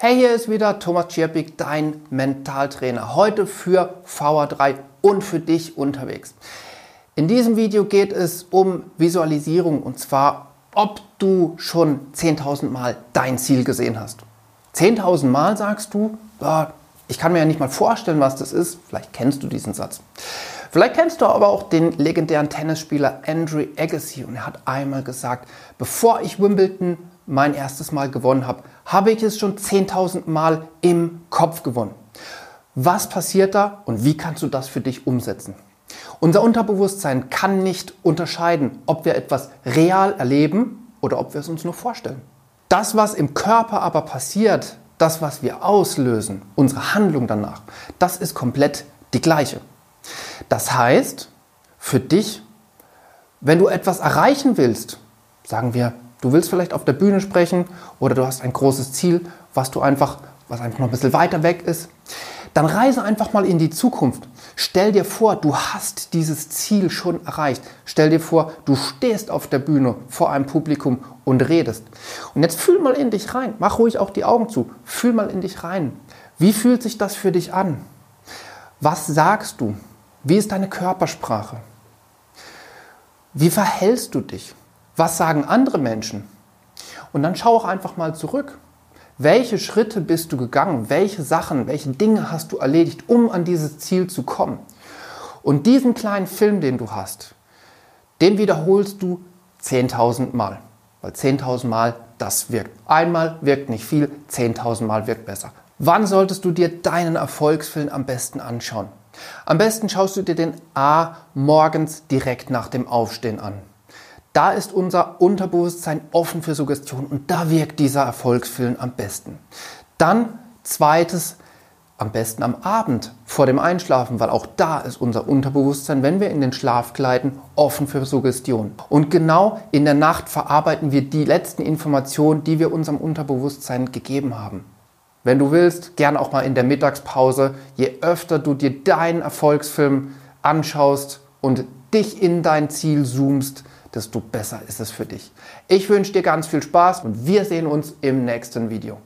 Hey, hier ist wieder Thomas Czierpik, dein Mentaltrainer. Heute für VR3 und für dich unterwegs. In diesem Video geht es um Visualisierung und zwar, ob du schon 10.000 Mal dein Ziel gesehen hast. 10.000 Mal sagst du, ja, ich kann mir ja nicht mal vorstellen, was das ist. Vielleicht kennst du diesen Satz. Vielleicht kennst du aber auch den legendären Tennisspieler Andrew Agassi und er hat einmal gesagt, bevor ich Wimbledon mein erstes Mal gewonnen habe, habe ich es schon 10.000 Mal im Kopf gewonnen. Was passiert da und wie kannst du das für dich umsetzen? Unser Unterbewusstsein kann nicht unterscheiden, ob wir etwas real erleben oder ob wir es uns nur vorstellen. Das, was im Körper aber passiert, das, was wir auslösen, unsere Handlung danach, das ist komplett die gleiche. Das heißt, für dich, wenn du etwas erreichen willst, sagen wir, du willst vielleicht auf der Bühne sprechen oder du hast ein großes Ziel, was du einfach, was einfach noch ein bisschen weiter weg ist, dann reise einfach mal in die Zukunft. Stell dir vor, du hast dieses Ziel schon erreicht. Stell dir vor, du stehst auf der Bühne vor einem Publikum und redest. Und jetzt fühl mal in dich rein. Mach ruhig auch die Augen zu. Fühl mal in dich rein. Wie fühlt sich das für dich an? Was sagst du? Wie ist deine Körpersprache? Wie verhältst du dich? Was sagen andere Menschen? Und dann schau auch einfach mal zurück. Welche Schritte bist du gegangen? Welche Sachen, welche Dinge hast du erledigt, um an dieses Ziel zu kommen? Und diesen kleinen Film, den du hast, den wiederholst du 10.000 Mal. Weil 10.000 Mal, das wirkt. Einmal wirkt nicht viel, 10.000 Mal wirkt besser. Wann solltest du dir deinen Erfolgsfilm am besten anschauen? Am besten schaust du dir den A morgens direkt nach dem Aufstehen an. Da ist unser Unterbewusstsein offen für Suggestion und da wirkt dieser Erfolgsfilm am besten. Dann zweites, am besten am Abend vor dem Einschlafen, weil auch da ist unser Unterbewusstsein, wenn wir in den Schlaf gleiten, offen für Suggestion. Und genau in der Nacht verarbeiten wir die letzten Informationen, die wir unserem Unterbewusstsein gegeben haben. Wenn du willst, gern auch mal in der Mittagspause, je öfter du dir deinen Erfolgsfilm anschaust und dich in dein Ziel zoomst, desto besser ist es für dich. Ich wünsche dir ganz viel Spaß und wir sehen uns im nächsten Video.